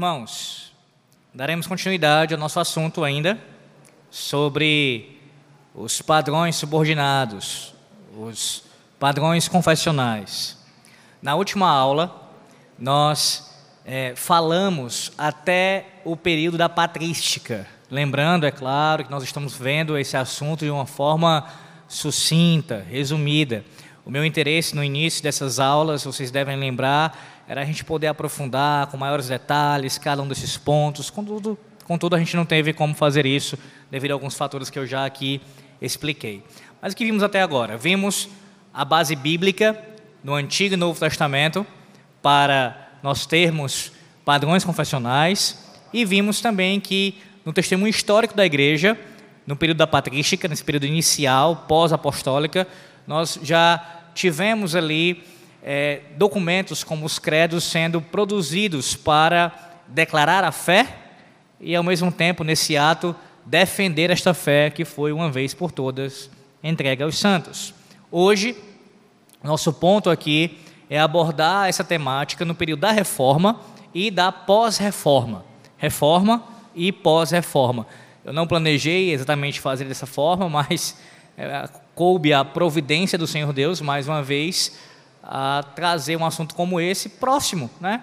Irmãos, daremos continuidade ao nosso assunto ainda sobre os padrões subordinados, os padrões confessionais. Na última aula, nós é, falamos até o período da patrística. Lembrando, é claro, que nós estamos vendo esse assunto de uma forma sucinta, resumida. O meu interesse no início dessas aulas, vocês devem lembrar, era a gente poder aprofundar com maiores detalhes cada um desses pontos. Contudo, contudo, a gente não teve como fazer isso devido a alguns fatores que eu já aqui expliquei. Mas o que vimos até agora? Vimos a base bíblica no Antigo e Novo Testamento para nós termos padrões confessionais e vimos também que no testemunho histórico da igreja, no período da patrística, nesse período inicial, pós-apostólica, nós já tivemos ali é, documentos como os credos sendo produzidos para declarar a fé e, ao mesmo tempo, nesse ato, defender esta fé que foi, uma vez por todas, entregue aos santos. Hoje, nosso ponto aqui é abordar essa temática no período da reforma e da pós-reforma. Reforma e pós-reforma. Eu não planejei exatamente fazer dessa forma, mas é, coube a providência do Senhor Deus, mais uma vez, a trazer um assunto como esse próximo, né,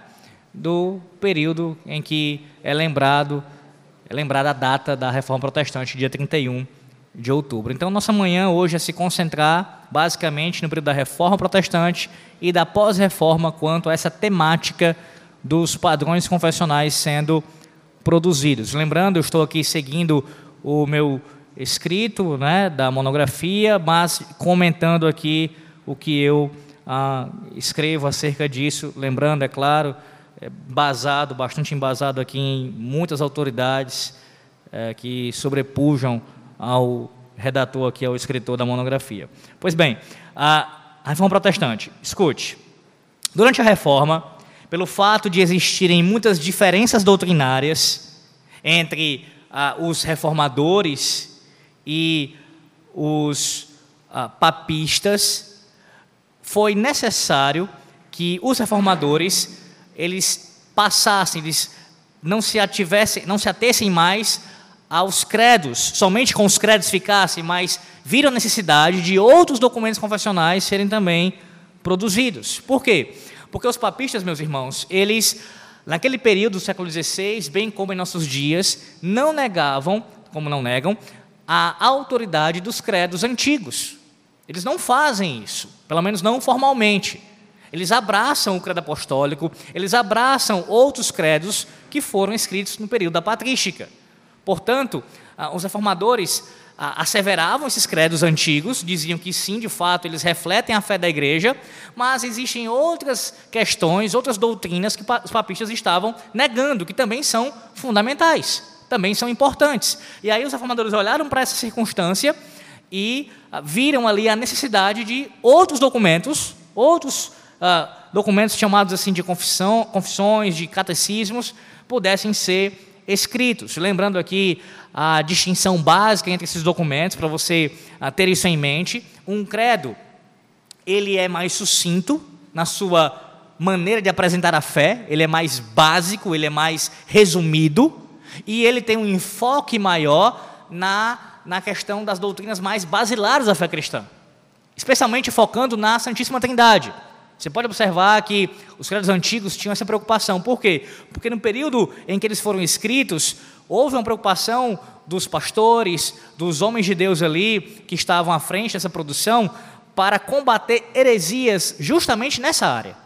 do período em que é lembrado é lembrada a data da Reforma Protestante, dia 31 de outubro. Então, nossa manhã hoje é se concentrar basicamente no período da Reforma Protestante e da pós-reforma quanto a essa temática dos padrões confessionais sendo produzidos. Lembrando, eu estou aqui seguindo o meu escrito né, da monografia, mas comentando aqui o que eu ah, escrevo acerca disso. Lembrando, é claro, é basado, bastante embasado aqui em muitas autoridades é, que sobrepujam ao redator aqui, ao escritor da monografia. Pois bem, a, Reforma Protestante, escute, durante a Reforma, pelo fato de existirem muitas diferenças doutrinárias entre ah, os reformadores e os ah, papistas, foi necessário que os reformadores eles passassem, eles não se ativessem, não se atessem mais aos credos, somente com os credos ficassem, mas viram a necessidade de outros documentos confessionais serem também produzidos. Por quê? Porque os papistas, meus irmãos, eles, naquele período do século XVI, bem como em nossos dias, não negavam, como não negam, a autoridade dos credos antigos. Eles não fazem isso, pelo menos não formalmente. Eles abraçam o credo apostólico, eles abraçam outros credos que foram escritos no período da patrística. Portanto, os reformadores asseveravam esses credos antigos, diziam que sim, de fato, eles refletem a fé da igreja, mas existem outras questões, outras doutrinas que os papistas estavam negando, que também são fundamentais, também são importantes. E aí os reformadores olharam para essa circunstância e viram ali a necessidade de outros documentos, outros uh, documentos chamados assim de confissão, confissões, de catecismos, pudessem ser escritos. Lembrando aqui a distinção básica entre esses documentos, para você uh, ter isso em mente. Um credo, ele é mais sucinto na sua maneira de apresentar a fé, ele é mais básico, ele é mais resumido, e ele tem um enfoque maior na, na questão das doutrinas mais basilares da fé cristã, especialmente focando na Santíssima Trindade. Você pode observar que os credos antigos tinham essa preocupação. Por quê? Porque no período em que eles foram escritos, houve uma preocupação dos pastores, dos homens de Deus ali, que estavam à frente dessa produção, para combater heresias justamente nessa área,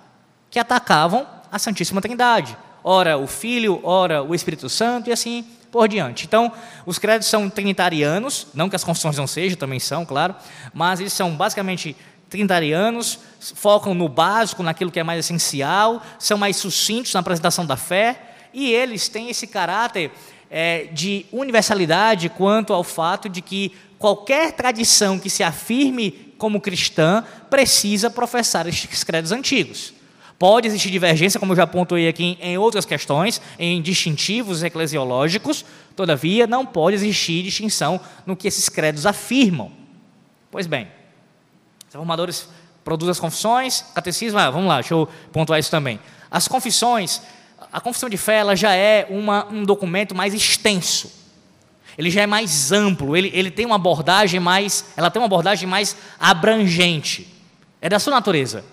que atacavam a Santíssima Trindade. Ora o Filho, ora o Espírito Santo e assim por diante. Então, os credos são trinitarianos, não que as confissões não sejam, também são, claro, mas eles são basicamente trinitarianos, focam no básico, naquilo que é mais essencial, são mais sucintos na apresentação da fé, e eles têm esse caráter é, de universalidade quanto ao fato de que qualquer tradição que se afirme como cristã precisa professar estes credos antigos. Pode existir divergência, como eu já pontuei aqui, em outras questões, em distintivos eclesiológicos, todavia, não pode existir distinção no que esses credos afirmam. Pois bem, os reformadores produzem as confissões, catecismo, ah, vamos lá, deixa eu pontuar isso também. As confissões, a confissão de fé ela já é uma, um documento mais extenso. Ele já é mais amplo, ele, ele tem uma abordagem mais, ela tem uma abordagem mais abrangente. É da sua natureza.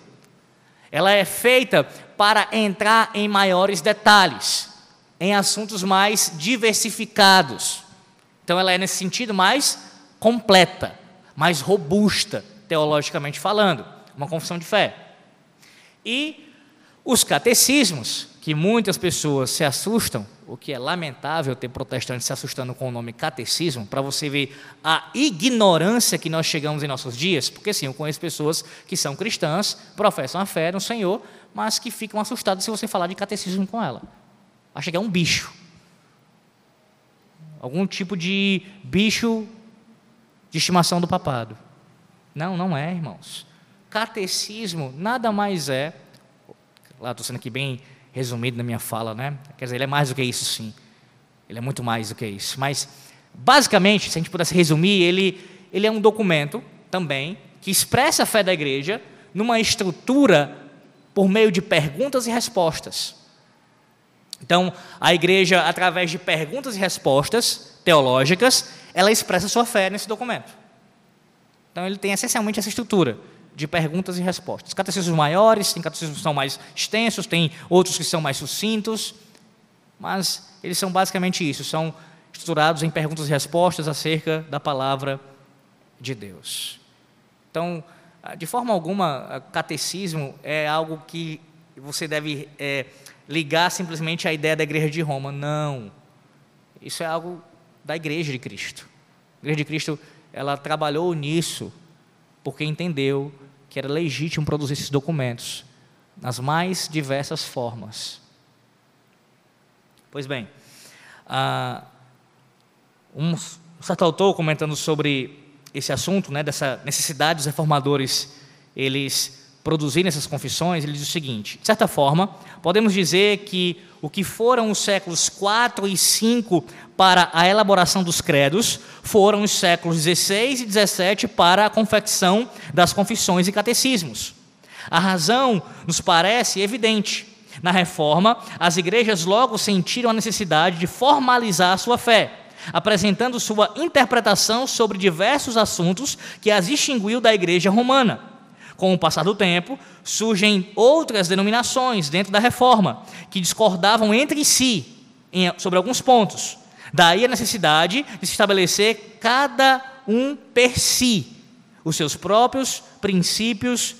Ela é feita para entrar em maiores detalhes, em assuntos mais diversificados. Então ela é nesse sentido mais completa, mais robusta, teologicamente falando, uma confissão de fé. E os catecismos, que muitas pessoas se assustam, o que é lamentável ter protestantes se assustando com o nome catecismo, para você ver a ignorância que nós chegamos em nossos dias, porque sim, eu conheço pessoas que são cristãs, professam a fé no Senhor, mas que ficam assustadas se você falar de catecismo com ela. Acha que é um bicho. Algum tipo de bicho de estimação do papado. Não, não é, irmãos. Catecismo nada mais é, lá estou sendo aqui bem resumido na minha fala, né? Quer dizer, ele é mais do que isso, sim. Ele é muito mais do que isso. Mas, basicamente, se a gente pudesse resumir, ele, ele é um documento também que expressa a fé da igreja numa estrutura por meio de perguntas e respostas. Então, a igreja, através de perguntas e respostas teológicas, ela expressa sua fé nesse documento. Então, ele tem essencialmente essa estrutura de perguntas e respostas. Catecismos maiores, tem catecismos que são mais extensos, tem outros que são mais sucintos, mas eles são basicamente isso, são estruturados em perguntas e respostas acerca da palavra de Deus. Então, de forma alguma, catecismo é algo que você deve é, ligar simplesmente à ideia da igreja de Roma. Não. Isso é algo da igreja de Cristo. A igreja de Cristo, ela trabalhou nisso porque entendeu que era legítimo produzir esses documentos nas mais diversas formas. Pois bem, uh, um certo autor comentando sobre esse assunto, né, dessa necessidade dos reformadores eles produzirem essas confissões, ele diz o seguinte: de certa forma, podemos dizer que o que foram os séculos 4 e 5 para a elaboração dos credos foram os séculos 16 e 17 para a confecção das confissões e catecismos. A razão nos parece evidente. Na reforma, as igrejas logo sentiram a necessidade de formalizar a sua fé, apresentando sua interpretação sobre diversos assuntos que as distinguiu da igreja romana. Com o passar do tempo, surgem outras denominações dentro da reforma, que discordavam entre si em, sobre alguns pontos. Daí a necessidade de se estabelecer cada um per si os seus próprios princípios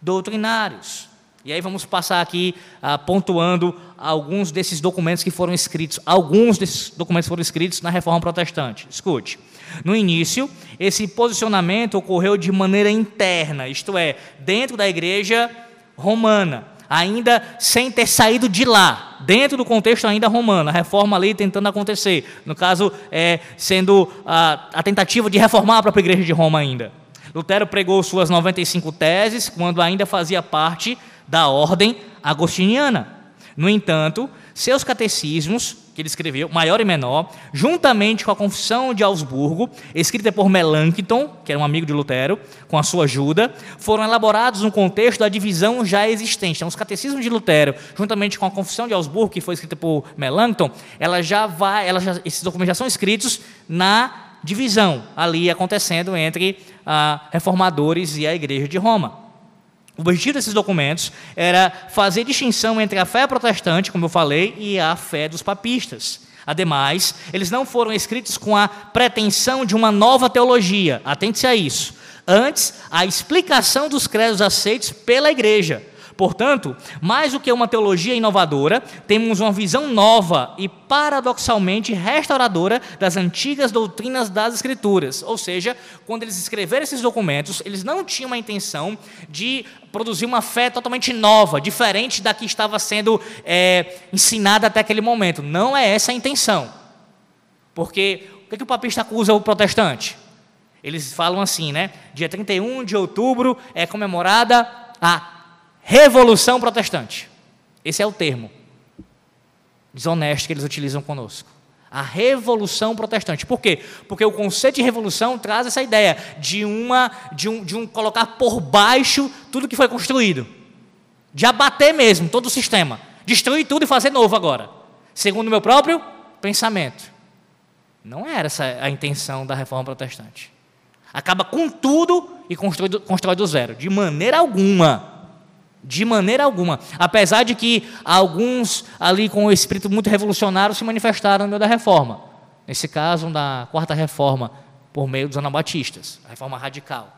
doutrinários. E aí vamos passar aqui ah, pontuando alguns desses documentos que foram escritos. Alguns desses documentos foram escritos na Reforma Protestante. Escute. No início, esse posicionamento ocorreu de maneira interna, isto é, dentro da igreja romana, ainda sem ter saído de lá, dentro do contexto ainda romano, a reforma ali tentando acontecer. No caso, é, sendo a, a tentativa de reformar a própria igreja de Roma ainda. Lutero pregou suas 95 teses quando ainda fazia parte da ordem agostiniana. No entanto, seus catecismos, que ele escreveu, maior e menor, juntamente com a Confissão de Augsburgo, escrita por Melanchthon, que era um amigo de Lutero, com a sua ajuda, foram elaborados no contexto da divisão já existente. Então, os catecismos de Lutero, juntamente com a Confissão de Augsburgo, que foi escrita por Melanchthon, ela já vai, ela já, esses documentos já são escritos na divisão ali acontecendo entre ah, reformadores e a Igreja de Roma. O objetivo desses documentos era fazer distinção entre a fé protestante, como eu falei, e a fé dos papistas. Ademais, eles não foram escritos com a pretensão de uma nova teologia, atente-se a isso. Antes, a explicação dos credos aceitos pela igreja, Portanto, mais do que uma teologia inovadora, temos uma visão nova e paradoxalmente restauradora das antigas doutrinas das Escrituras. Ou seja, quando eles escreveram esses documentos, eles não tinham a intenção de produzir uma fé totalmente nova, diferente da que estava sendo é, ensinada até aquele momento. Não é essa a intenção. Porque o que, é que o papista acusa o protestante? Eles falam assim, né? Dia 31 de outubro é comemorada a Revolução Protestante. Esse é o termo desonesto que eles utilizam conosco. A Revolução Protestante. Por quê? Porque o conceito de revolução traz essa ideia de uma de um, de um colocar por baixo tudo que foi construído. De abater mesmo todo o sistema. Destruir tudo e fazer novo agora, segundo o meu próprio pensamento. Não era essa a intenção da reforma protestante. Acaba com tudo e constrói constrói do zero. De maneira alguma. De maneira alguma. Apesar de que alguns ali com o espírito muito revolucionário se manifestaram no meio da reforma. Nesse caso, da quarta reforma, por meio dos anabatistas, a reforma radical,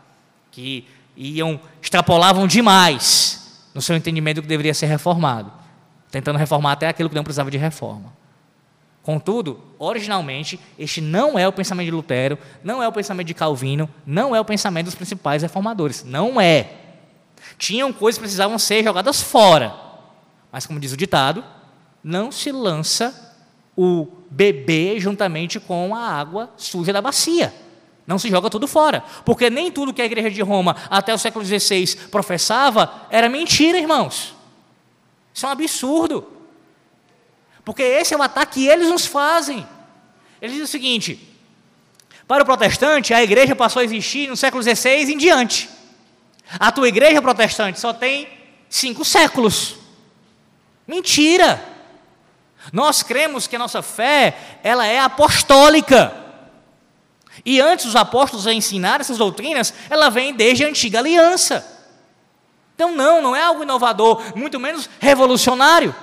que iam, extrapolavam demais no seu entendimento do que deveria ser reformado, tentando reformar até aquilo que não precisava de reforma. Contudo, originalmente, este não é o pensamento de Lutero, não é o pensamento de Calvino, não é o pensamento dos principais reformadores. Não é. Tinham coisas que precisavam ser jogadas fora. Mas, como diz o ditado, não se lança o bebê juntamente com a água suja da bacia. Não se joga tudo fora. Porque nem tudo que a igreja de Roma, até o século XVI, professava era mentira, irmãos. Isso é um absurdo. Porque esse é o ataque que eles nos fazem. Eles dizem o seguinte: para o protestante, a igreja passou a existir no século XVI em diante. A tua igreja protestante só tem cinco séculos. Mentira! Nós cremos que a nossa fé ela é apostólica. E antes dos apóstolos a ensinar essas doutrinas, ela vem desde a antiga aliança. Então, não, não é algo inovador, muito menos revolucionário.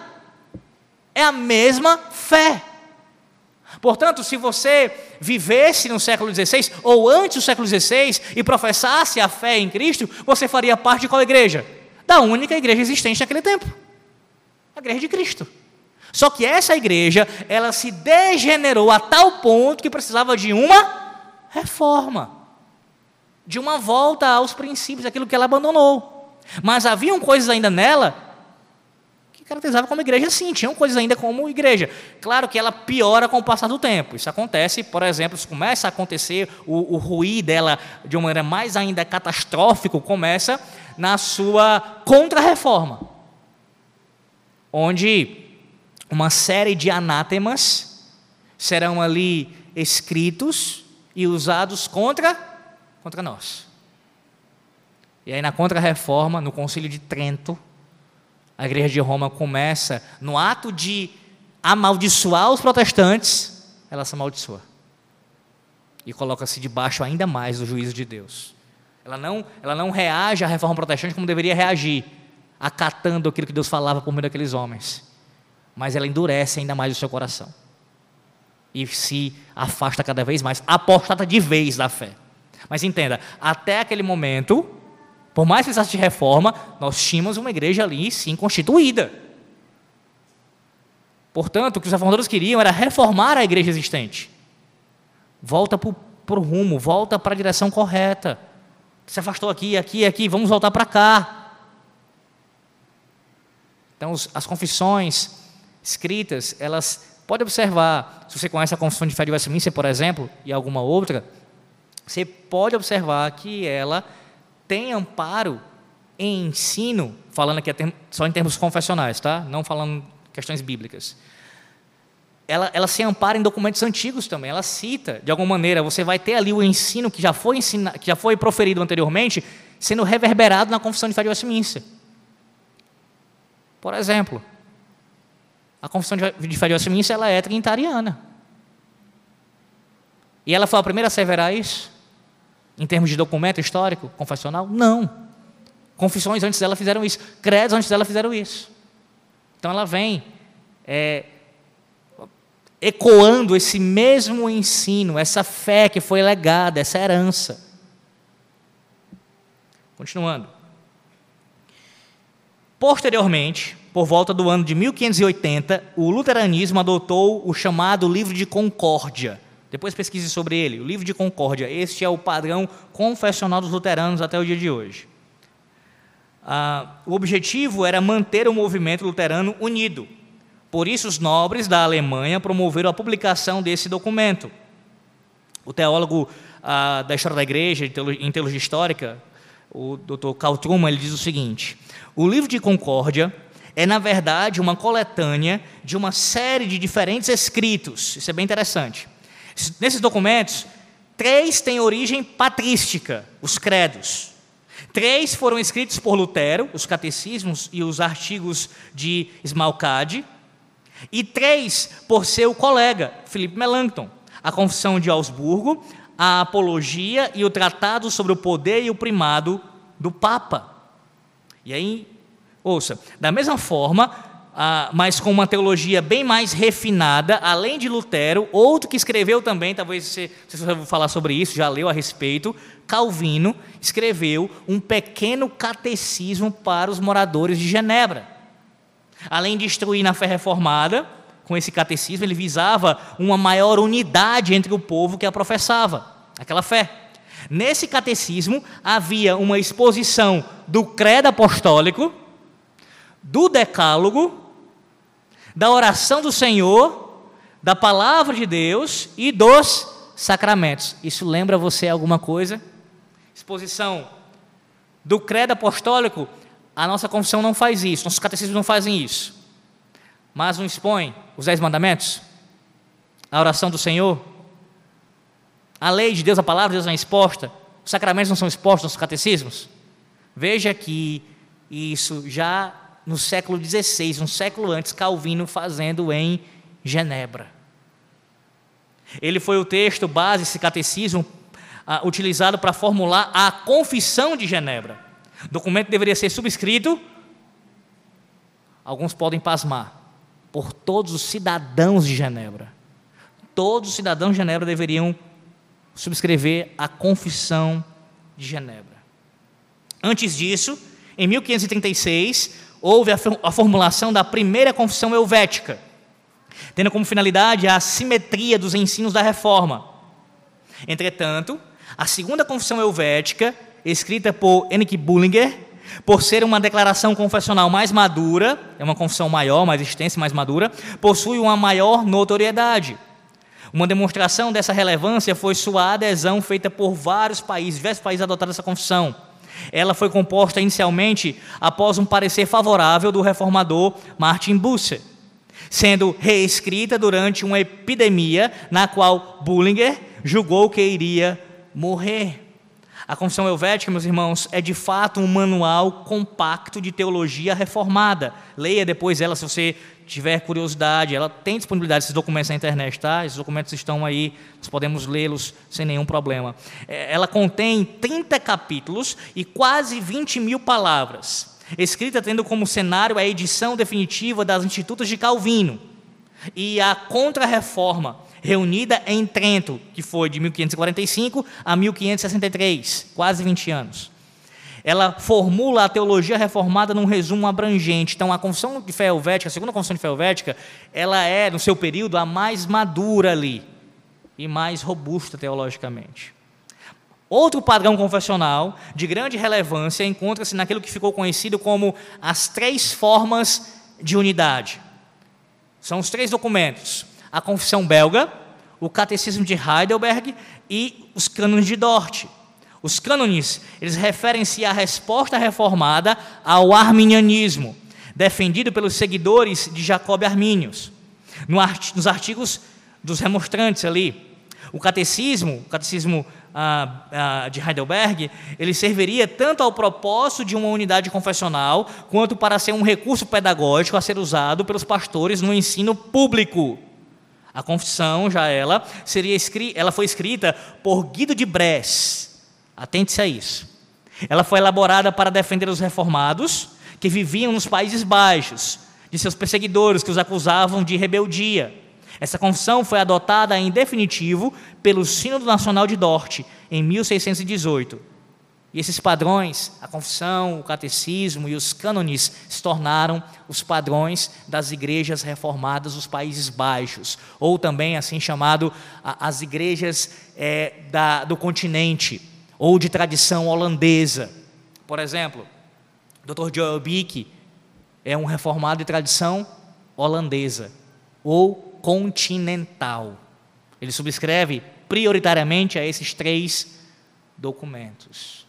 É a mesma fé. Portanto, se você vivesse no século XVI ou antes do século XVI e professasse a fé em Cristo, você faria parte de qual igreja? Da única igreja existente naquele tempo a igreja de Cristo. Só que essa igreja, ela se degenerou a tal ponto que precisava de uma reforma, de uma volta aos princípios, aquilo que ela abandonou. Mas haviam coisas ainda nela caracterizava como igreja sim, tinham coisas ainda como igreja. Claro que ela piora com o passar do tempo. Isso acontece, por exemplo, se começa a acontecer o, o ruir dela de uma maneira mais ainda catastrófica, começa na sua contra-reforma, onde uma série de anátemas serão ali escritos e usados contra, contra nós. E aí na contra-reforma, no concílio de Trento, a igreja de Roma começa, no ato de amaldiçoar os protestantes, ela se amaldiçoa. E coloca-se debaixo ainda mais do juízo de Deus. Ela não, ela não reage à reforma protestante como deveria reagir, acatando aquilo que Deus falava por meio daqueles homens. Mas ela endurece ainda mais o seu coração. E se afasta cada vez mais, apostata de vez da fé. Mas entenda, até aquele momento, por mais que precisasse de reforma, nós tínhamos uma igreja ali, sim, constituída. Portanto, o que os reformadores queriam era reformar a igreja existente. Volta para o rumo, volta para a direção correta. Se afastou aqui, aqui, aqui, vamos voltar para cá. Então, as confissões escritas, elas, pode observar, se você conhece a confissão de fé de Westminster, por exemplo, e alguma outra, você pode observar que ela tem amparo em ensino, falando aqui só em termos confessionais, tá? não falando questões bíblicas. Ela, ela se ampara em documentos antigos também, ela cita, de alguma maneira, você vai ter ali o ensino que já foi, ensina, que já foi proferido anteriormente, sendo reverberado na Confissão de Fé de Westminster. Por exemplo, a Confissão de Fé de Westminster ela é trinitariana. E ela foi a primeira a asseverar isso? Em termos de documento histórico, confessional? Não. Confissões antes dela fizeram isso. Credos antes dela fizeram isso. Então ela vem é, ecoando esse mesmo ensino, essa fé que foi legada, essa herança. Continuando. Posteriormente, por volta do ano de 1580, o luteranismo adotou o chamado Livro de Concórdia depois pesquise sobre ele. O livro de Concórdia. Este é o padrão confessional dos luteranos até o dia de hoje. Ah, o objetivo era manter o movimento luterano unido. Por isso, os nobres da Alemanha promoveram a publicação desse documento. O teólogo ah, da história da igreja, em teologia histórica, o Dr. Karl Truman, ele diz o seguinte: o livro de Concórdia é, na verdade, uma coletânea de uma série de diferentes escritos. Isso é bem interessante. Nesses documentos, três têm origem patrística, os credos. Três foram escritos por Lutero, os catecismos e os artigos de Smalcade. E três por seu colega, Felipe Melanchthon, a Confissão de Augsburgo, a Apologia e o Tratado sobre o Poder e o Primado do Papa. E aí, ouça, da mesma forma, ah, mas com uma teologia bem mais refinada, além de Lutero, outro que escreveu também, talvez você, você vai falar sobre isso, já leu a respeito, Calvino escreveu um pequeno catecismo para os moradores de Genebra. Além de instruir na fé reformada, com esse catecismo, ele visava uma maior unidade entre o povo que a professava, aquela fé. Nesse catecismo havia uma exposição do credo apostólico, do decálogo, da oração do Senhor, da palavra de Deus e dos sacramentos. Isso lembra você alguma coisa? Exposição do credo apostólico, a nossa confissão não faz isso, nossos catecismos não fazem isso. Mas não expõe os dez mandamentos, a oração do Senhor, a lei de Deus, a palavra de Deus não é exposta, os sacramentos não são expostos nos catecismos. Veja que isso já no século XVI, um século antes, Calvino fazendo em Genebra. Ele foi o texto base, esse catecismo, ah, utilizado para formular a Confissão de Genebra. O documento deveria ser subscrito, alguns podem pasmar, por todos os cidadãos de Genebra. Todos os cidadãos de Genebra deveriam subscrever a Confissão de Genebra. Antes disso, em 1536, houve a formulação da primeira confissão helvética, tendo como finalidade a simetria dos ensinos da reforma. Entretanto, a segunda confissão helvética, escrita por Henrik Bullinger, por ser uma declaração confessional mais madura, é uma confissão maior, mais extensa e mais madura, possui uma maior notoriedade. Uma demonstração dessa relevância foi sua adesão feita por vários países, diversos países adotaram essa confissão. Ela foi composta inicialmente após um parecer favorável do reformador Martin Bucer, sendo reescrita durante uma epidemia na qual Bullinger julgou que iria morrer. A Confissão Helvética, meus irmãos, é de fato um manual compacto de teologia reformada. Leia depois ela se você tiver curiosidade. Ela tem disponibilidade desses documentos na internet, tá? Esses documentos estão aí, nós podemos lê-los sem nenhum problema. É, ela contém 30 capítulos e quase 20 mil palavras, escrita tendo como cenário a edição definitiva das Institutos de Calvino e a Contra-Reforma reunida em Trento, que foi de 1545 a 1563, quase 20 anos. Ela formula a teologia reformada num resumo abrangente. Então, a Confissão de Fé Helvética, a segunda Confissão de Fé Helvética, ela é, no seu período, a mais madura ali e mais robusta teologicamente. Outro padrão confessional de grande relevância encontra-se naquilo que ficou conhecido como as três formas de unidade. São os três documentos: a Confissão Belga, o Catecismo de Heidelberg e os Cânones de Dort. Os cânones, eles referem-se à resposta reformada ao arminianismo, defendido pelos seguidores de Jacob Arminius. nos artigos dos remonstrantes ali, o catecismo, o catecismo ah, ah, de Heidelberg, ele serviria tanto ao propósito de uma unidade confessional, quanto para ser um recurso pedagógico a ser usado pelos pastores no ensino público. A confissão, já ela, seria ela foi escrita por Guido de Bresse. Atente-se a isso. Ela foi elaborada para defender os reformados que viviam nos Países Baixos, de seus perseguidores que os acusavam de rebeldia. Essa confissão foi adotada em definitivo pelo Sínodo Nacional de Dort em 1618 e esses padrões, a confissão, o catecismo e os cânones, se tornaram os padrões das igrejas reformadas dos Países Baixos, ou também assim chamado as igrejas é, da, do continente, ou de tradição holandesa. Por exemplo, Dr. Joel Bick é um reformado de tradição holandesa, ou continental. Ele subscreve prioritariamente a esses três documentos.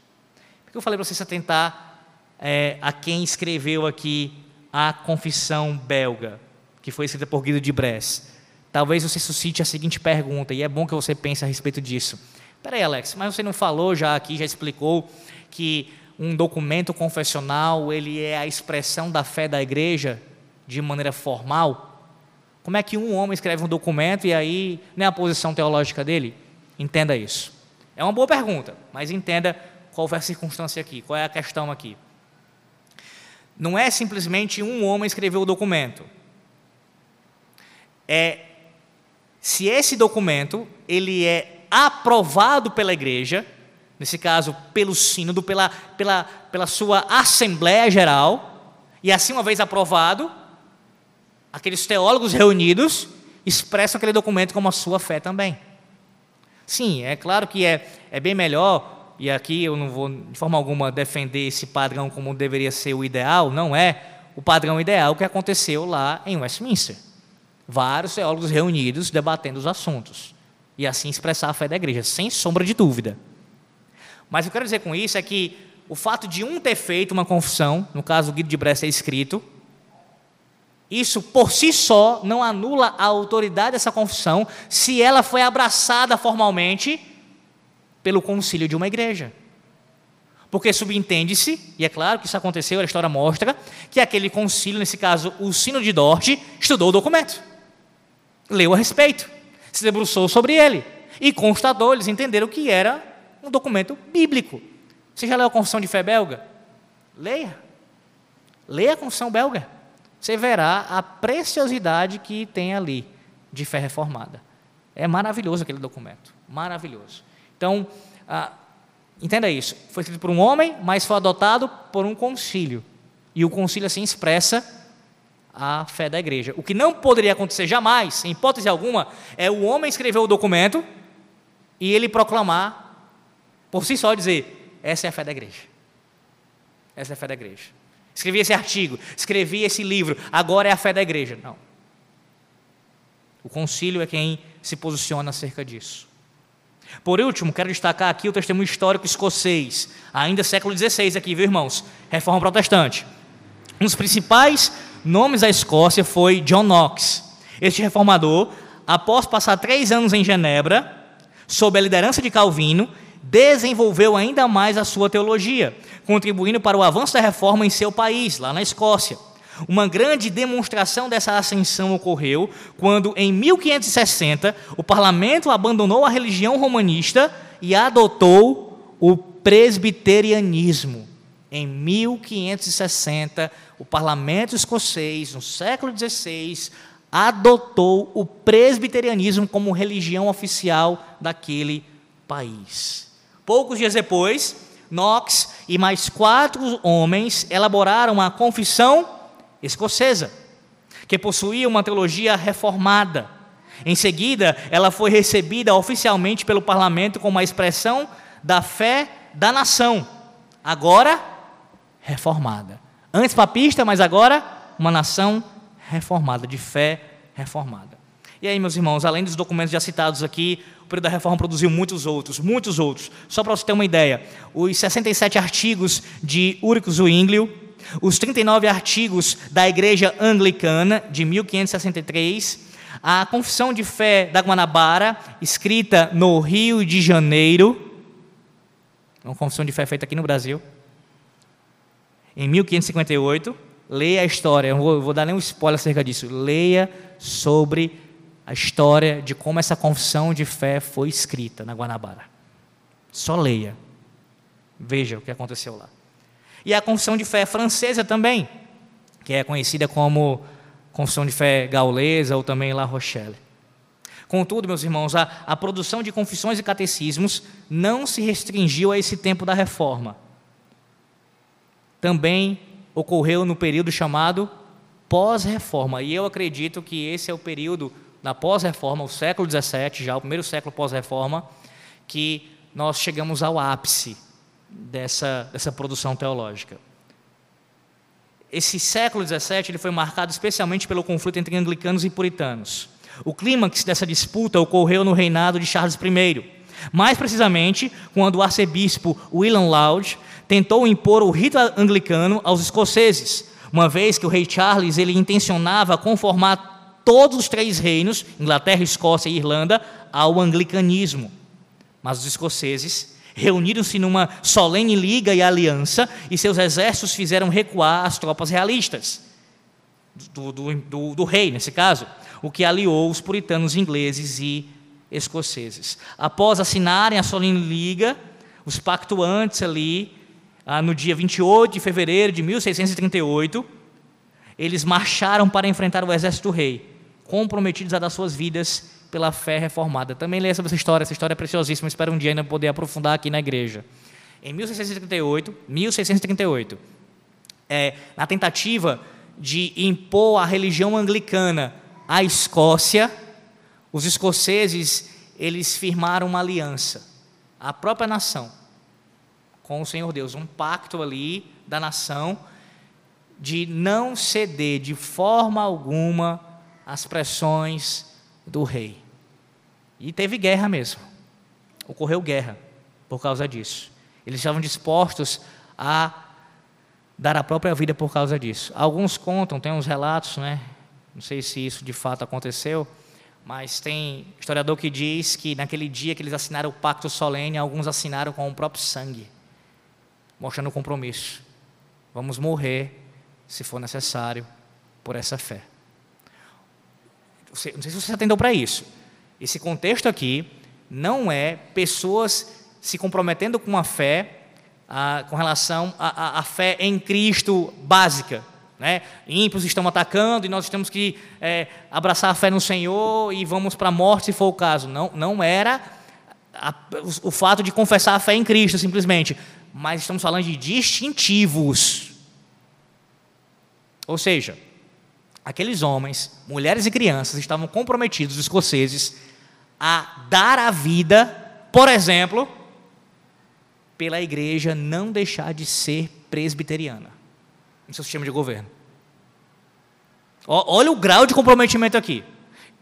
Por que eu falei para você se atentar é, a quem escreveu aqui a Confissão Belga, que foi escrita por Guido de Bresse? Talvez você suscite a seguinte pergunta, e é bom que você pense a respeito disso. Peraí, Alex, mas você não falou já aqui, já explicou que um documento confessional ele é a expressão da fé da igreja de maneira formal? Como é que um homem escreve um documento e aí não é a posição teológica dele? Entenda isso. É uma boa pergunta, mas entenda qual foi a circunstância aqui, qual é a questão aqui. Não é simplesmente um homem escrever o documento. É se esse documento ele é aprovado pela igreja, nesse caso pelo sínodo, pela, pela, pela sua assembleia geral, e assim uma vez aprovado, aqueles teólogos reunidos expressam aquele documento como a sua fé também. Sim, é claro que é, é bem melhor, e aqui eu não vou de forma alguma defender esse padrão como deveria ser o ideal, não é o padrão ideal que aconteceu lá em Westminster. Vários teólogos reunidos debatendo os assuntos e assim expressar a fé da igreja, sem sombra de dúvida. Mas o que eu quero dizer com isso é que o fato de um ter feito uma confissão, no caso o Guido de Brest é escrito, isso por si só não anula a autoridade dessa confissão se ela foi abraçada formalmente pelo concílio de uma igreja. Porque subentende-se, e é claro que isso aconteceu, a história mostra, que aquele concílio, nesse caso o Sino de Dort, estudou o documento, leu a respeito, se debruçou sobre ele e constatou, eles entenderam que era um documento bíblico. Você já leu a Confissão de Fé belga? Leia. Leia a Confissão belga você verá a preciosidade que tem ali de fé reformada. É maravilhoso aquele documento, maravilhoso. Então, ah, entenda isso. Foi escrito por um homem, mas foi adotado por um concílio. E o concílio assim expressa a fé da igreja. O que não poderia acontecer jamais, em hipótese alguma, é o homem escrever o documento e ele proclamar, por si só, dizer: essa é a fé da igreja. Essa é a fé da igreja. Escrevi esse artigo, escrevi esse livro, agora é a fé da igreja. Não. O concílio é quem se posiciona acerca disso. Por último, quero destacar aqui o testemunho histórico escocês, ainda século XVI aqui, viu irmãos? Reforma protestante. Um dos principais nomes da Escócia foi John Knox. Este reformador, após passar três anos em Genebra, sob a liderança de Calvino, desenvolveu ainda mais a sua teologia, contribuindo para o avanço da reforma em seu país, lá na Escócia. Uma grande demonstração dessa ascensão ocorreu quando, em 1560, o parlamento abandonou a religião romanista e adotou o presbiterianismo. Em 1560, o parlamento escocês, no século XVI, adotou o presbiterianismo como religião oficial daquele país. Poucos dias depois, Knox e mais quatro homens elaboraram a Confissão Escocesa, que possuía uma teologia reformada. Em seguida, ela foi recebida oficialmente pelo parlamento como a expressão da fé da nação, agora reformada. Antes papista, mas agora uma nação reformada, de fé reformada. E aí, meus irmãos, além dos documentos já citados aqui, período da reforma produziu muitos outros, muitos outros. Só para você ter uma ideia, os 67 artigos de Ulrich Zwinglio, os 39 artigos da Igreja Anglicana de 1563, a Confissão de Fé da Guanabara, escrita no Rio de Janeiro, uma confissão de fé feita aqui no Brasil, em 1558. Leia a história, eu vou, vou dar nem um spoiler acerca disso. Leia sobre a história de como essa confissão de fé foi escrita na Guanabara. Só leia. Veja o que aconteceu lá. E a confissão de fé francesa também, que é conhecida como confissão de fé gaulesa ou também La Rochelle. Contudo, meus irmãos, a, a produção de confissões e catecismos não se restringiu a esse tempo da reforma. Também ocorreu no período chamado pós-reforma. E eu acredito que esse é o período na pós-reforma, o século XVII, já o primeiro século pós-reforma, que nós chegamos ao ápice dessa, dessa produção teológica. Esse século XVII ele foi marcado especialmente pelo conflito entre anglicanos e puritanos. O clímax dessa disputa ocorreu no reinado de Charles I, mais precisamente quando o arcebispo William Laud tentou impor o rito anglicano aos escoceses, uma vez que o rei Charles ele intencionava conformar todos os três reinos, Inglaterra, Escócia e Irlanda, ao anglicanismo. Mas os escoceses reuniram-se numa solene liga e aliança, e seus exércitos fizeram recuar as tropas realistas, do, do, do, do rei, nesse caso, o que aliou os puritanos ingleses e escoceses. Após assinarem a solene liga, os pactuantes ali, no dia 28 de fevereiro de 1638, eles marcharam para enfrentar o exército do rei, comprometidos a dar suas vidas pela fé reformada. Também leia sobre essa história, essa história é preciosíssima, espero um dia ainda poder aprofundar aqui na igreja. Em 1638, 1638 é, na tentativa de impor a religião anglicana à Escócia, os escoceses eles firmaram uma aliança, a própria nação, com o Senhor Deus, um pacto ali da nação de não ceder de forma alguma às pressões do rei. E teve guerra mesmo. Ocorreu guerra por causa disso. Eles estavam dispostos a dar a própria vida por causa disso. Alguns contam, tem uns relatos, né? Não sei se isso de fato aconteceu, mas tem historiador que diz que naquele dia que eles assinaram o pacto solene, alguns assinaram com o próprio sangue, mostrando o compromisso. Vamos morrer, se for necessário, por essa fé. não sei se você atendeu para isso. Esse contexto aqui não é pessoas se comprometendo com a fé ah, com relação à fé em Cristo básica. Né? Ímpios estão atacando e nós temos que é, abraçar a fé no Senhor e vamos para a morte se for o caso. Não, não era a, o, o fato de confessar a fé em Cristo simplesmente, mas estamos falando de distintivos. Ou seja, aqueles homens, mulheres e crianças estavam comprometidos, os escoceses, a dar a vida, por exemplo, pela igreja não deixar de ser presbiteriana no seu sistema de governo. Olha o grau de comprometimento aqui.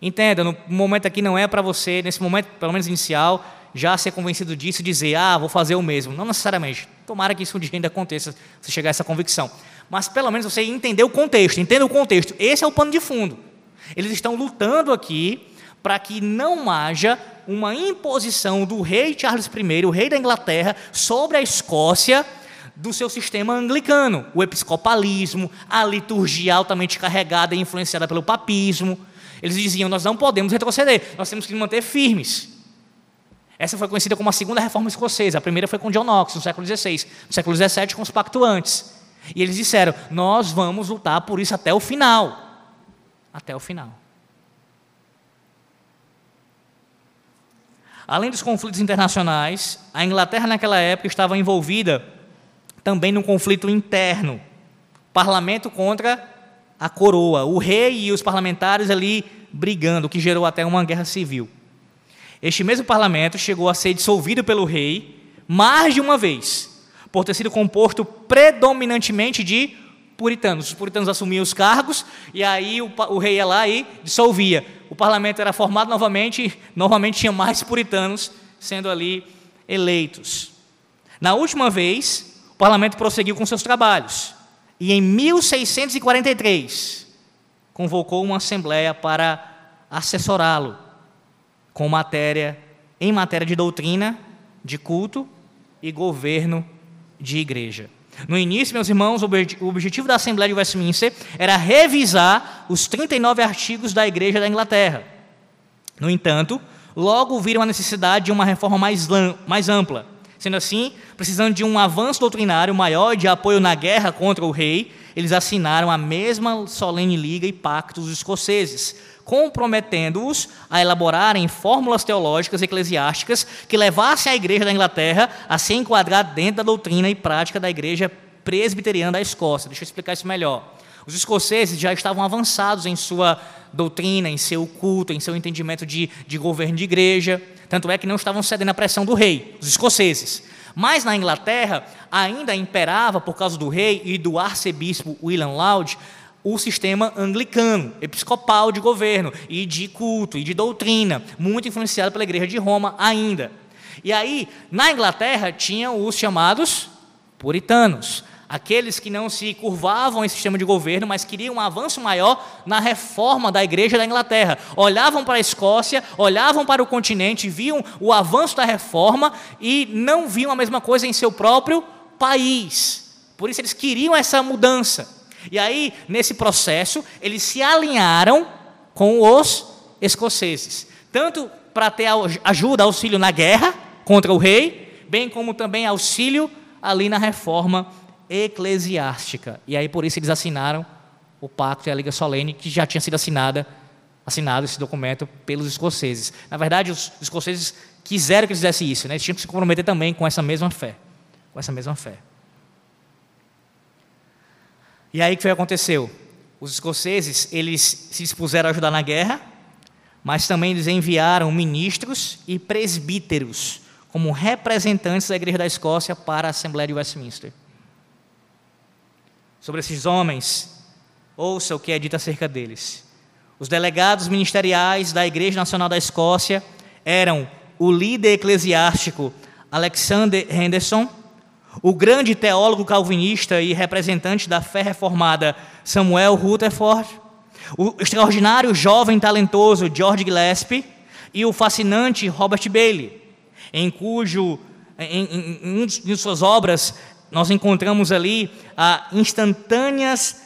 Entenda, no momento aqui não é para você, nesse momento, pelo menos inicial, já ser convencido disso e dizer, ah, vou fazer o mesmo. Não necessariamente. Tomara que isso um dia ainda aconteça, se chegar a essa convicção. Mas pelo menos você entender o contexto, entenda o contexto. Esse é o pano de fundo. Eles estão lutando aqui para que não haja uma imposição do rei Charles I, o rei da Inglaterra, sobre a Escócia do seu sistema anglicano, o episcopalismo, a liturgia altamente carregada e influenciada pelo papismo. Eles diziam: nós não podemos retroceder, nós temos que nos manter firmes. Essa foi conhecida como a segunda reforma escocesa. A primeira foi com John Knox, no século XVI. No século XVII, com os pactuantes. E eles disseram: nós vamos lutar por isso até o final. Até o final. Além dos conflitos internacionais, a Inglaterra naquela época estava envolvida também num conflito interno. Parlamento contra a coroa, o rei e os parlamentares ali brigando, o que gerou até uma guerra civil. Este mesmo parlamento chegou a ser dissolvido pelo rei mais de uma vez, por ter sido composto predominantemente de puritanos. Os puritanos assumiam os cargos e aí o, o rei ia lá e dissolvia. O parlamento era formado novamente, e novamente tinha mais puritanos sendo ali eleitos. Na última vez, o parlamento prosseguiu com seus trabalhos e em 1643 convocou uma assembleia para assessorá-lo com matéria em matéria de doutrina, de culto e governo de igreja. No início, meus irmãos, o objetivo da Assembleia de Westminster era revisar os 39 artigos da Igreja da Inglaterra. No entanto, logo viram a necessidade de uma reforma mais, mais ampla. Sendo assim, precisando de um avanço doutrinário maior de apoio na guerra contra o rei, eles assinaram a mesma solene liga e pacto dos escoceses, comprometendo-os a elaborarem fórmulas teológicas eclesiásticas que levassem a igreja da Inglaterra a se enquadrar dentro da doutrina e prática da igreja presbiteriana da Escócia. Deixa eu explicar isso melhor. Os escoceses já estavam avançados em sua doutrina, em seu culto, em seu entendimento de, de governo de igreja. Tanto é que não estavam cedendo à pressão do rei, os escoceses. Mas na Inglaterra ainda imperava, por causa do rei e do arcebispo William Laud, o sistema anglicano, episcopal de governo e de culto e de doutrina, muito influenciado pela igreja de Roma ainda. E aí, na Inglaterra, tinha os chamados puritanos, aqueles que não se curvavam em sistema de governo, mas queriam um avanço maior na reforma da igreja da Inglaterra. Olhavam para a Escócia, olhavam para o continente, viam o avanço da reforma e não viam a mesma coisa em seu próprio país. Por isso eles queriam essa mudança. E aí, nesse processo, eles se alinharam com os escoceses, tanto para ter ajuda, auxílio na guerra contra o rei, bem como também auxílio ali na reforma eclesiástica. E aí por isso eles assinaram o pacto e a liga solene que já tinha sido assinada, assinado esse documento pelos escoceses. Na verdade, os escoceses quiseram que eles fizessem isso, né? Eles tinham que se comprometer também com essa mesma fé, com essa mesma fé. E aí o que aconteceu? Os escoceses, eles se dispuseram a ajudar na guerra, mas também eles enviaram ministros e presbíteros como representantes da Igreja da Escócia para a Assembleia de Westminster sobre esses homens, ouça o que é dito acerca deles. Os delegados ministeriais da Igreja Nacional da Escócia eram o líder eclesiástico Alexander Henderson, o grande teólogo calvinista e representante da fé reformada Samuel Rutherford, o extraordinário jovem talentoso George Gillespie e o fascinante Robert Bailey, em cujo em, em, em, em suas obras nós encontramos ali instantâneas,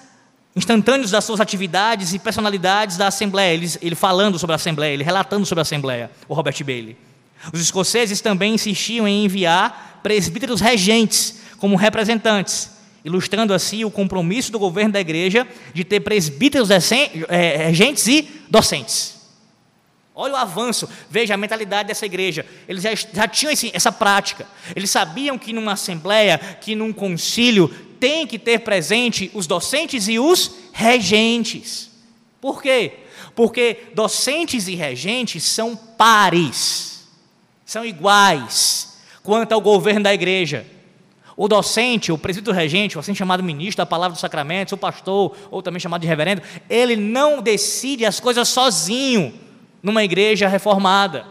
instantâneos das suas atividades e personalidades da Assembleia, ele, ele falando sobre a Assembleia, ele relatando sobre a Assembleia, o Robert Bailey. Os escoceses também insistiam em enviar presbíteros regentes como representantes, ilustrando assim o compromisso do governo da igreja de ter presbíteros eh, regentes e docentes. Olha o avanço, veja a mentalidade dessa igreja. Eles já, já tinham esse, essa prática. Eles sabiam que numa assembleia, que num concílio, tem que ter presente os docentes e os regentes. Por quê? Porque docentes e regentes são pares, são iguais quanto ao governo da igreja. O docente, o presbítero regente, o assim chamado ministro da palavra dos sacramentos, o pastor, ou também chamado de reverendo, ele não decide as coisas sozinho numa igreja reformada.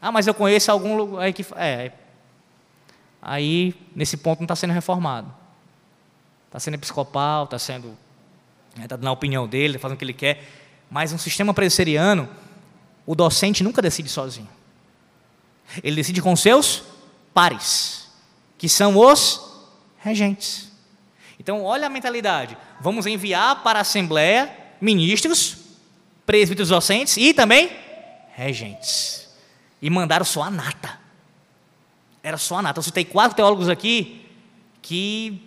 Ah, mas eu conheço algum lugar aí que. É. Aí, nesse ponto, não está sendo reformado. Está sendo episcopal, está sendo. Está né, dando a opinião dele, está fazendo o que ele quer. Mas no sistema presbiteriano, o docente nunca decide sozinho. Ele decide com seus pares, que são os regentes. Então, olha a mentalidade. Vamos enviar para a Assembleia ministros presbíteros docentes e também regentes. E mandaram só a nata. Era só a nata. Eu citei quatro teólogos aqui que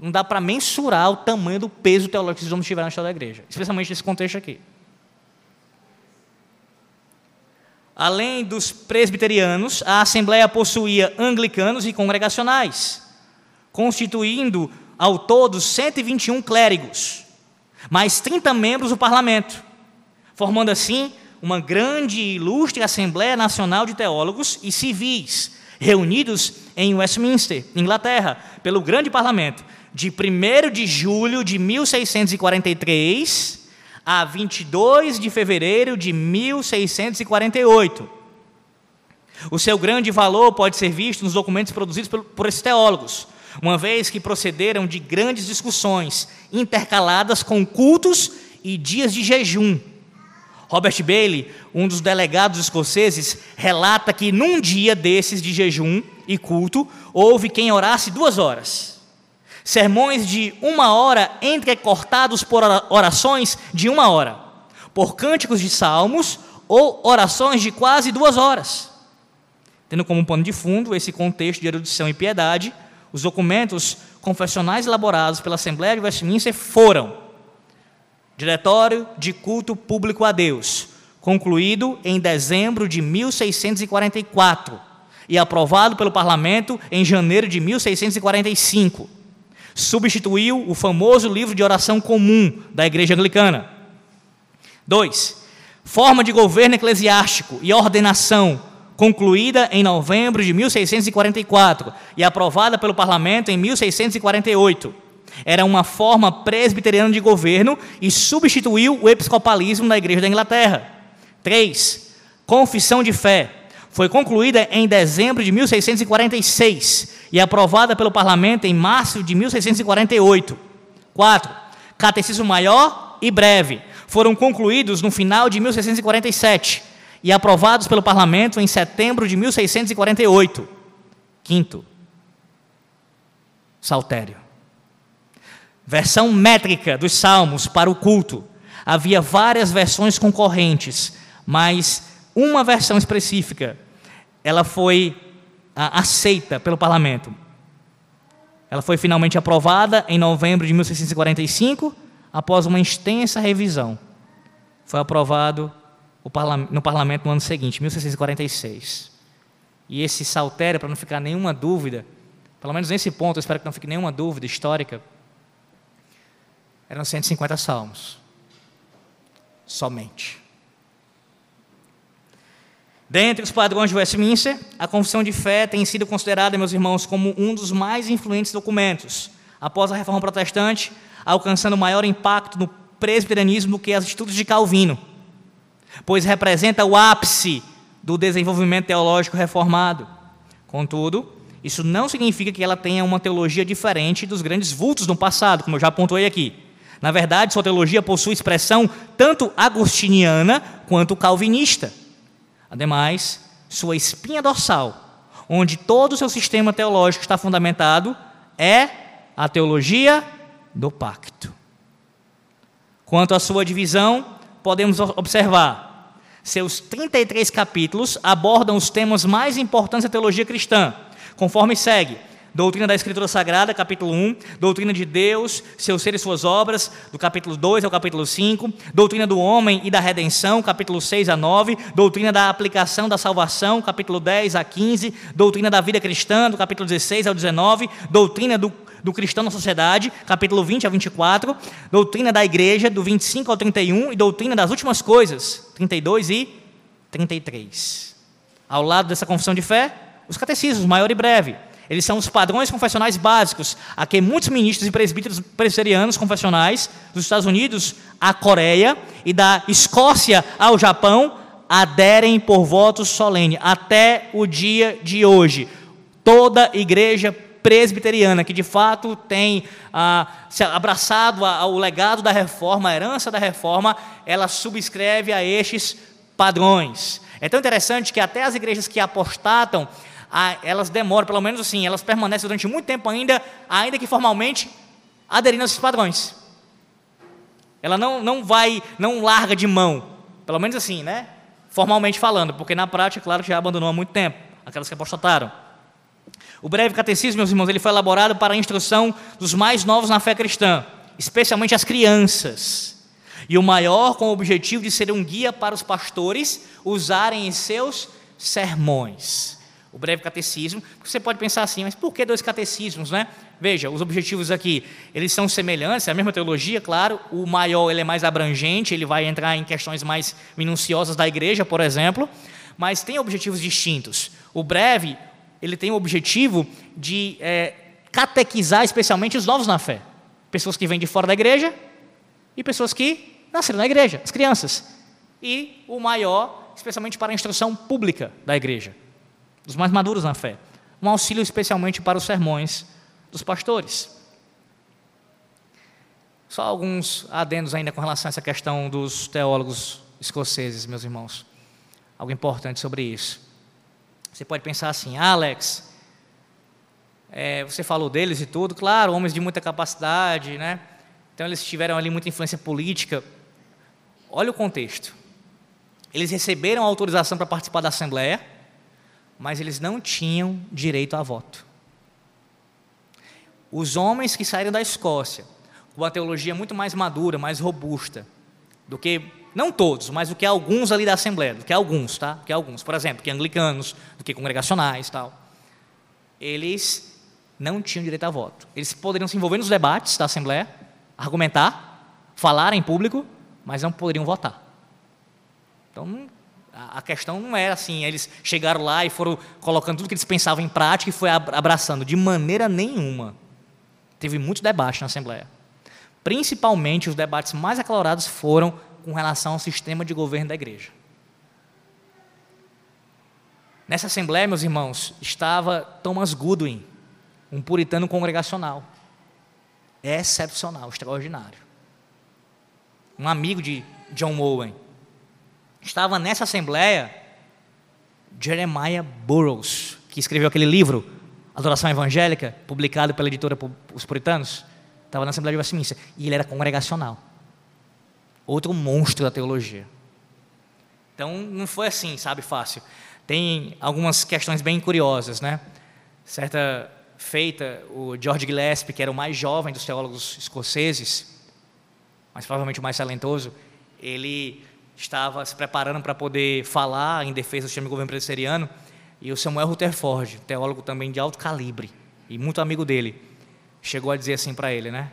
não dá para mensurar o tamanho do peso teológico que esses homens tiveram na história da igreja, especialmente nesse contexto aqui. Além dos presbiterianos, a Assembleia possuía anglicanos e congregacionais, constituindo ao todo 121 clérigos, mais 30 membros do parlamento, formando assim uma grande e ilustre Assembleia Nacional de Teólogos e Civis, reunidos em Westminster, Inglaterra, pelo Grande Parlamento, de 1 de julho de 1643 a 22 de fevereiro de 1648. O seu grande valor pode ser visto nos documentos produzidos por esses teólogos, uma vez que procederam de grandes discussões intercaladas com cultos e dias de jejum Robert Bailey, um dos delegados escoceses, relata que num dia desses de jejum e culto, houve quem orasse duas horas. Sermões de uma hora entrecortados por orações de uma hora, por cânticos de salmos ou orações de quase duas horas. Tendo como pano de fundo esse contexto de erudição e piedade, os documentos confessionais elaborados pela Assembleia de Westminster foram Diretório de Culto Público a Deus, concluído em dezembro de 1644 e aprovado pelo parlamento em janeiro de 1645. Substituiu o famoso livro de oração comum da Igreja Anglicana. 2. Forma de governo eclesiástico e ordenação, concluída em novembro de 1644 e aprovada pelo parlamento em 1648 era uma forma presbiteriana de governo e substituiu o episcopalismo na Igreja da Inglaterra. 3. Confissão de fé. Foi concluída em dezembro de 1646 e aprovada pelo parlamento em março de 1648. 4. Catecismo maior e breve. Foram concluídos no final de 1647 e aprovados pelo parlamento em setembro de 1648. Quinto. Saltério. Versão métrica dos salmos para o culto. Havia várias versões concorrentes, mas uma versão específica ela foi aceita pelo parlamento. Ela foi finalmente aprovada em novembro de 1645, após uma extensa revisão. Foi aprovado no parlamento no ano seguinte, 1646. E esse saltério, para não ficar nenhuma dúvida, pelo menos nesse ponto, eu espero que não fique nenhuma dúvida histórica, eram 150 salmos. Somente. Dentre os padrões de Westminster, a Confissão de Fé tem sido considerada, meus irmãos, como um dos mais influentes documentos, após a Reforma Protestante, alcançando maior impacto no presbiterianismo do que as Estudos de Calvino, pois representa o ápice do desenvolvimento teológico reformado. Contudo, isso não significa que ela tenha uma teologia diferente dos grandes vultos no passado, como eu já apontei aqui. Na verdade, sua teologia possui expressão tanto agostiniana quanto calvinista. Ademais, sua espinha dorsal, onde todo o seu sistema teológico está fundamentado, é a teologia do pacto. Quanto à sua divisão, podemos observar: seus 33 capítulos abordam os temas mais importantes da teologia cristã, conforme segue: Doutrina da Escritura Sagrada, capítulo 1, Doutrina de Deus, seu ser e suas obras, do capítulo 2 ao capítulo 5, Doutrina do homem e da redenção, capítulo 6 a 9, Doutrina da aplicação da salvação, capítulo 10 a 15, Doutrina da vida cristã, do capítulo 16 ao 19, Doutrina do do cristão na sociedade, capítulo 20 a 24, doutrina da igreja, do 25 ao 31, e doutrina das últimas coisas, 32 e 33. Ao lado dessa confissão de fé, os catecismos, maior e breve. Eles são os padrões confessionais básicos a que muitos ministros e presbíteros presbiterianos confessionais dos Estados Unidos à Coreia e da Escócia ao Japão aderem por voto solene até o dia de hoje. Toda igreja presbiteriana que de fato tem ah, se abraçado ao legado da reforma, a herança da reforma, ela subscreve a estes padrões. É tão interessante que até as igrejas que apostatam elas demoram, pelo menos assim, elas permanecem durante muito tempo ainda, ainda que formalmente, aderindo a esses padrões. Ela não, não vai, não larga de mão, pelo menos assim, né? Formalmente falando, porque na prática, claro, já abandonou há muito tempo, aquelas que apostataram. O breve catecismo, meus irmãos, ele foi elaborado para a instrução dos mais novos na fé cristã, especialmente as crianças. E o maior com o objetivo de ser um guia para os pastores usarem em seus sermões o breve catecismo. Você pode pensar assim, mas por que dois catecismos, né? Veja, os objetivos aqui, eles são semelhantes, é a mesma teologia, claro. O maior ele é mais abrangente, ele vai entrar em questões mais minuciosas da igreja, por exemplo, mas tem objetivos distintos. O breve, ele tem o objetivo de é, catequizar especialmente os novos na fé, pessoas que vêm de fora da igreja e pessoas que nasceram na igreja, as crianças. E o maior, especialmente para a instrução pública da igreja dos mais maduros na fé. Um auxílio especialmente para os sermões dos pastores. Só alguns adendos ainda com relação a essa questão dos teólogos escoceses, meus irmãos. Algo importante sobre isso. Você pode pensar assim, Alex, é, você falou deles e tudo, claro, homens de muita capacidade, né? Então eles tiveram ali muita influência política. Olha o contexto. Eles receberam autorização para participar da Assembleia, mas eles não tinham direito a voto. Os homens que saíram da Escócia, com uma teologia muito mais madura, mais robusta, do que, não todos, mas do que alguns ali da Assembleia, do que alguns, tá? Do que alguns, por exemplo, que anglicanos, do que congregacionais tal. Eles não tinham direito a voto. Eles poderiam se envolver nos debates da Assembleia, argumentar, falar em público, mas não poderiam votar. Então, a questão não era assim, eles chegaram lá e foram colocando tudo que eles pensavam em prática e foi abraçando. De maneira nenhuma. Teve muito debate na Assembleia. Principalmente os debates mais acalorados foram com relação ao sistema de governo da igreja. Nessa assembleia, meus irmãos, estava Thomas Goodwin, um puritano congregacional. Excepcional, extraordinário. Um amigo de John Owen. Estava nessa assembleia Jeremiah Burroughs, que escreveu aquele livro, Adoração Evangélica, publicado pela editora Os Puritanos. Estava na Assembleia de Westminster. E ele era congregacional. Outro monstro da teologia. Então, não foi assim, sabe, fácil. Tem algumas questões bem curiosas, né? Certa feita, o George Gillespie, que era o mais jovem dos teólogos escoceses, mas provavelmente o mais talentoso, ele estava se preparando para poder falar em defesa do sistema de governo presbiteriano, e o Samuel Rutherford, teólogo também de alto calibre e muito amigo dele, chegou a dizer assim para ele, né?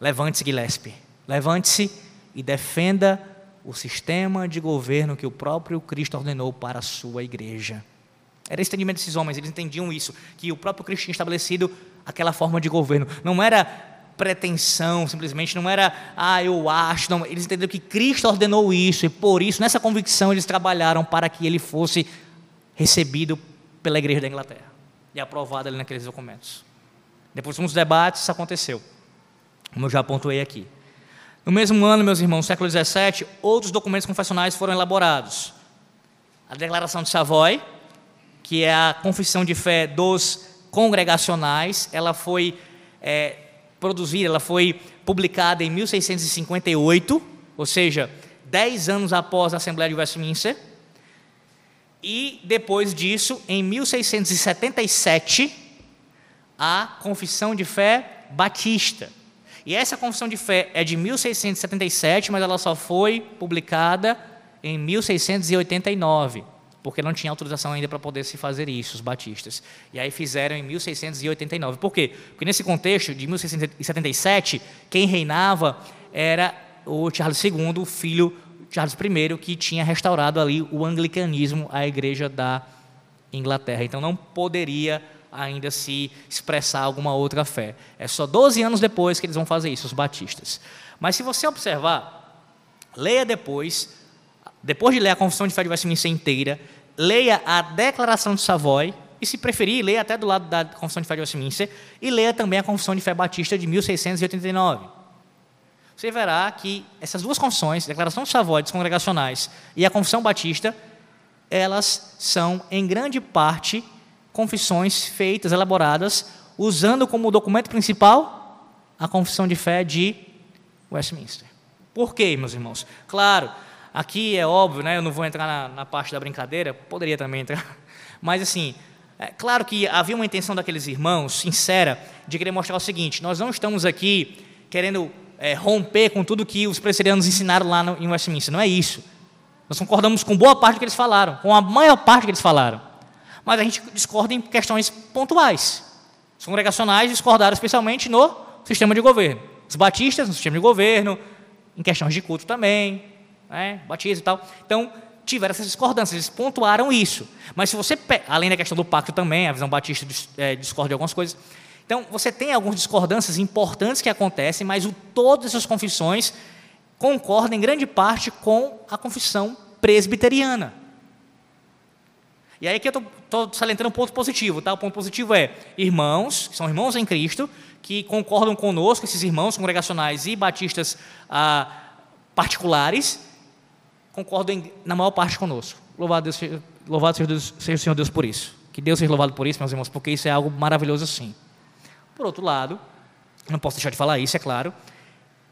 Levante-se, Gillespie, levante-se e defenda o sistema de governo que o próprio Cristo ordenou para a sua igreja. Era esse entendimento desses homens, eles entendiam isso, que o próprio Cristo tinha estabelecido aquela forma de governo. Não era pretensão, simplesmente, não era, ah, eu acho, não. Eles entenderam que Cristo ordenou isso, e por isso, nessa convicção, eles trabalharam para que ele fosse recebido pela igreja da Inglaterra e aprovado ali naqueles documentos. Depois de uns debates, isso aconteceu, como eu já pontuei aqui. No mesmo ano, meus irmãos, século XVII, outros documentos confessionais foram elaborados. A Declaração de Savoy, que é a confissão de fé dos congregacionais, ela foi é, produzida, ela foi publicada em 1658, ou seja, dez anos após a Assembleia de Westminster. E depois disso, em 1677, a Confissão de Fé Batista. E essa confissão de fé é de 1677, mas ela só foi publicada em 1689, porque não tinha autorização ainda para poder se fazer isso, os batistas. E aí fizeram em 1689. Por quê? Porque nesse contexto de 1677, quem reinava era o Charles II, o filho Charles I, que tinha restaurado ali o anglicanismo, a igreja da Inglaterra. Então não poderia ainda se expressar alguma outra fé. É só 12 anos depois que eles vão fazer isso, os batistas. Mas se você observar, leia depois, depois de ler a Confissão de Fé de Westminster inteira, leia a Declaração de Savoy, e se preferir, leia até do lado da Confissão de Fé de Westminster, e leia também a Confissão de Fé Batista de 1689. Você verá que essas duas confissões, Declaração de Savoy dos Congregacionais e a Confissão Batista, elas são, em grande parte, confissões feitas, elaboradas, usando como documento principal a confissão de fé de Westminster. Por quê, meus irmãos? Claro, aqui é óbvio, né, eu não vou entrar na, na parte da brincadeira, poderia também entrar, mas assim, é claro que havia uma intenção daqueles irmãos, sincera, de querer mostrar o seguinte: nós não estamos aqui querendo é, romper com tudo que os presbiterianos ensinaram lá no, em Westminster, não é isso. Nós concordamos com boa parte do que eles falaram, com a maior parte que eles falaram mas a gente discorda em questões pontuais. Os congregacionais discordaram especialmente no sistema de governo. Os batistas no sistema de governo, em questões de culto também, né, batismo e tal. Então, tiveram essas discordâncias, eles pontuaram isso. Mas se você, além da questão do pacto também, a visão batista é, discorda de algumas coisas. Então, você tem algumas discordâncias importantes que acontecem, mas o, todas essas confissões concordam em grande parte com a confissão presbiteriana. E aí que eu estou salientando um ponto positivo, tá? O ponto positivo é irmãos, que são irmãos em Cristo, que concordam conosco, esses irmãos congregacionais e batistas ah, particulares, concordam em, na maior parte conosco. Louvado, Deus, louvado seja, Deus, seja o Senhor Deus por isso. Que Deus seja louvado por isso, meus irmãos, porque isso é algo maravilhoso sim. Por outro lado, não posso deixar de falar isso, é claro,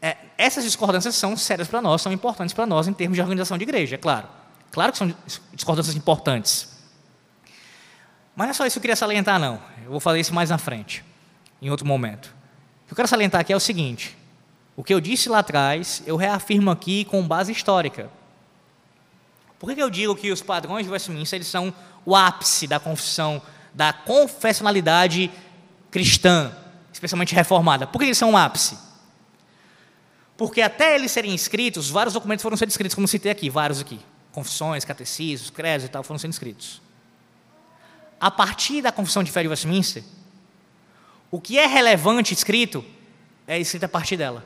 é, essas discordâncias são sérias para nós, são importantes para nós em termos de organização de igreja, é claro. Claro que são discordâncias importantes. Mas não é só isso que eu queria salientar, não. Eu vou fazer isso mais na frente, em outro momento. O que eu quero salientar aqui é o seguinte: o que eu disse lá atrás, eu reafirmo aqui com base histórica. Por que eu digo que os padrões de Westminster eles são o ápice da confissão, da confessionalidade cristã, especialmente reformada? Por que eles são o ápice? Porque até eles serem escritos, vários documentos foram sendo escritos, como citei aqui, vários aqui. Confissões, catecismos, credos e tal, foram sendo escritos a partir da confissão de fé de Westminster, o que é relevante escrito é escrito a partir dela.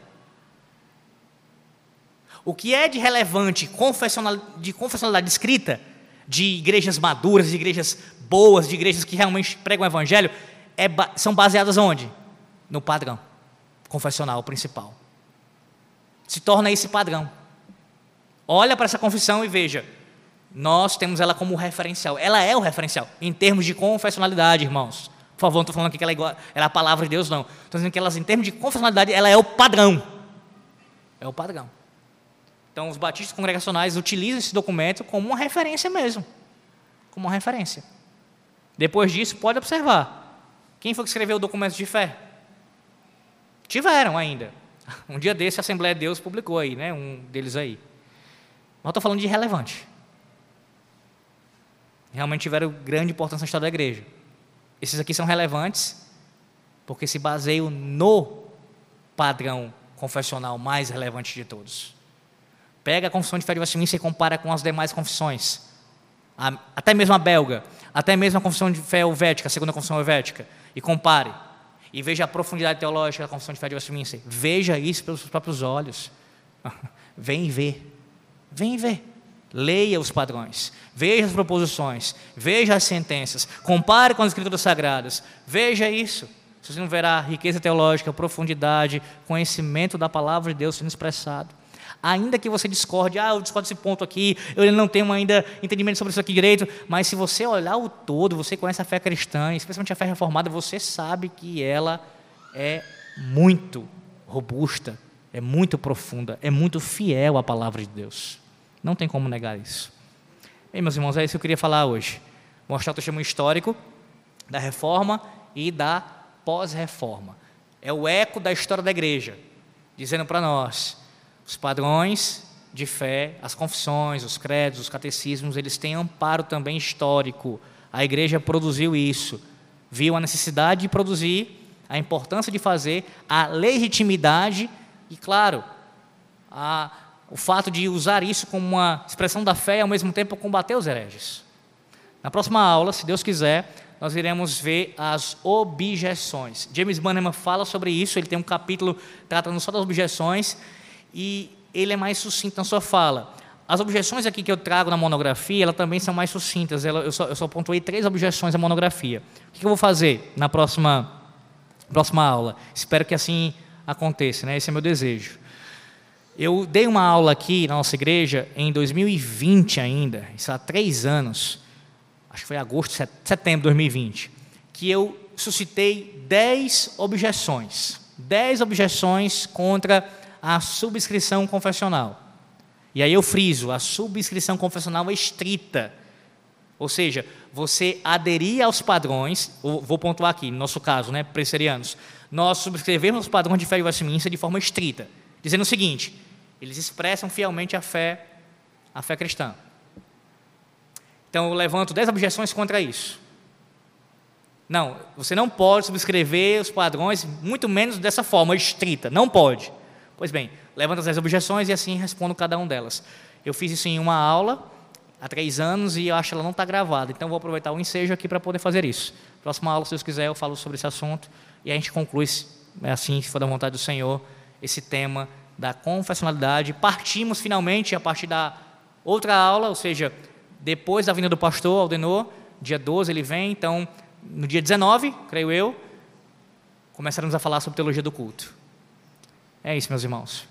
O que é de relevante confessional, de confessionalidade escrita de igrejas maduras, de igrejas boas, de igrejas que realmente pregam o evangelho, é, são baseadas onde? No padrão confessional principal. Se torna esse padrão. Olha para essa confissão e veja, nós temos ela como referencial. Ela é o referencial em termos de confessionalidade, irmãos. Por favor, não estou falando aqui que ela é, igual, ela é a palavra de Deus, não. Estou dizendo que elas, em termos de confessionalidade, ela é o padrão. É o padrão. Então, os batistas congregacionais utilizam esse documento como uma referência mesmo. Como uma referência. Depois disso, pode observar. Quem foi que escreveu o documento de fé? Tiveram ainda. Um dia desse, a Assembleia de Deus publicou aí, né? Um deles aí. Mas estou falando de relevante. Realmente tiveram grande importância na história da igreja. Esses aqui são relevantes porque se baseiam no padrão confessional mais relevante de todos. Pega a confissão de fé de Westminster e compara com as demais confissões. A, até mesmo a belga, até mesmo a confissão de fé helvética, a segunda confissão helvética, e compare. E veja a profundidade teológica da confissão de fé de Westminster. Veja isso pelos seus próprios olhos. Vem ver. Vem ver. Leia os padrões, veja as proposições, veja as sentenças, compare com as escrituras sagradas, veja isso. Você não verá riqueza teológica, profundidade, conhecimento da palavra de Deus sendo expressado. Ainda que você discorde, ah, eu discordo desse ponto aqui, eu não tenho ainda entendimento sobre isso aqui direito, mas se você olhar o todo, você conhece a fé cristã, especialmente a fé reformada, você sabe que ela é muito robusta, é muito profunda, é muito fiel à palavra de Deus. Não tem como negar isso. Bem, meus irmãos, é isso que eu queria falar hoje. Mostrar o testemunho histórico da reforma e da pós-reforma. É o eco da história da igreja, dizendo para nós: os padrões de fé, as confissões, os credos, os catecismos, eles têm amparo também histórico. A igreja produziu isso, viu a necessidade de produzir, a importância de fazer, a legitimidade e, claro, a o fato de usar isso como uma expressão da fé e ao mesmo tempo combater os hereges. Na próxima aula, se Deus quiser, nós iremos ver as objeções. James Bannerman fala sobre isso, ele tem um capítulo tratando só das objeções e ele é mais sucinto na sua fala. As objeções aqui que eu trago na monografia, elas também são mais sucintas. Eu só, eu só pontuei três objeções à monografia. O que eu vou fazer na próxima, próxima aula? Espero que assim aconteça, né? esse é meu desejo. Eu dei uma aula aqui na nossa igreja em 2020 ainda, isso há três anos, acho que foi agosto, setembro de 2020, que eu suscitei dez objeções, dez objeções contra a subscrição confessional. E aí eu friso, a subscrição confessional é estrita, ou seja, você aderir aos padrões, vou pontuar aqui, no nosso caso, né, presbiterianos, nós subscrevemos os padrões de fé e Westminster de forma estrita, dizendo o seguinte: eles expressam fielmente a fé, a fé cristã. Então eu levanto dez objeções contra isso. Não, você não pode subscrever os padrões, muito menos dessa forma estrita. Não pode. Pois bem, levanto as objeções e assim respondo cada uma delas. Eu fiz isso em uma aula há três anos e eu acho que ela não está gravada. Então vou aproveitar o ensejo aqui para poder fazer isso. Próxima aula, se Deus quiser, eu falo sobre esse assunto e a gente conclui, é assim, se for da vontade do Senhor, esse tema da confessionalidade. Partimos finalmente a partir da outra aula, ou seja, depois da vinda do pastor Aldenor, dia 12 ele vem, então no dia 19, creio eu, começaremos a falar sobre teologia do culto. É isso, meus irmãos.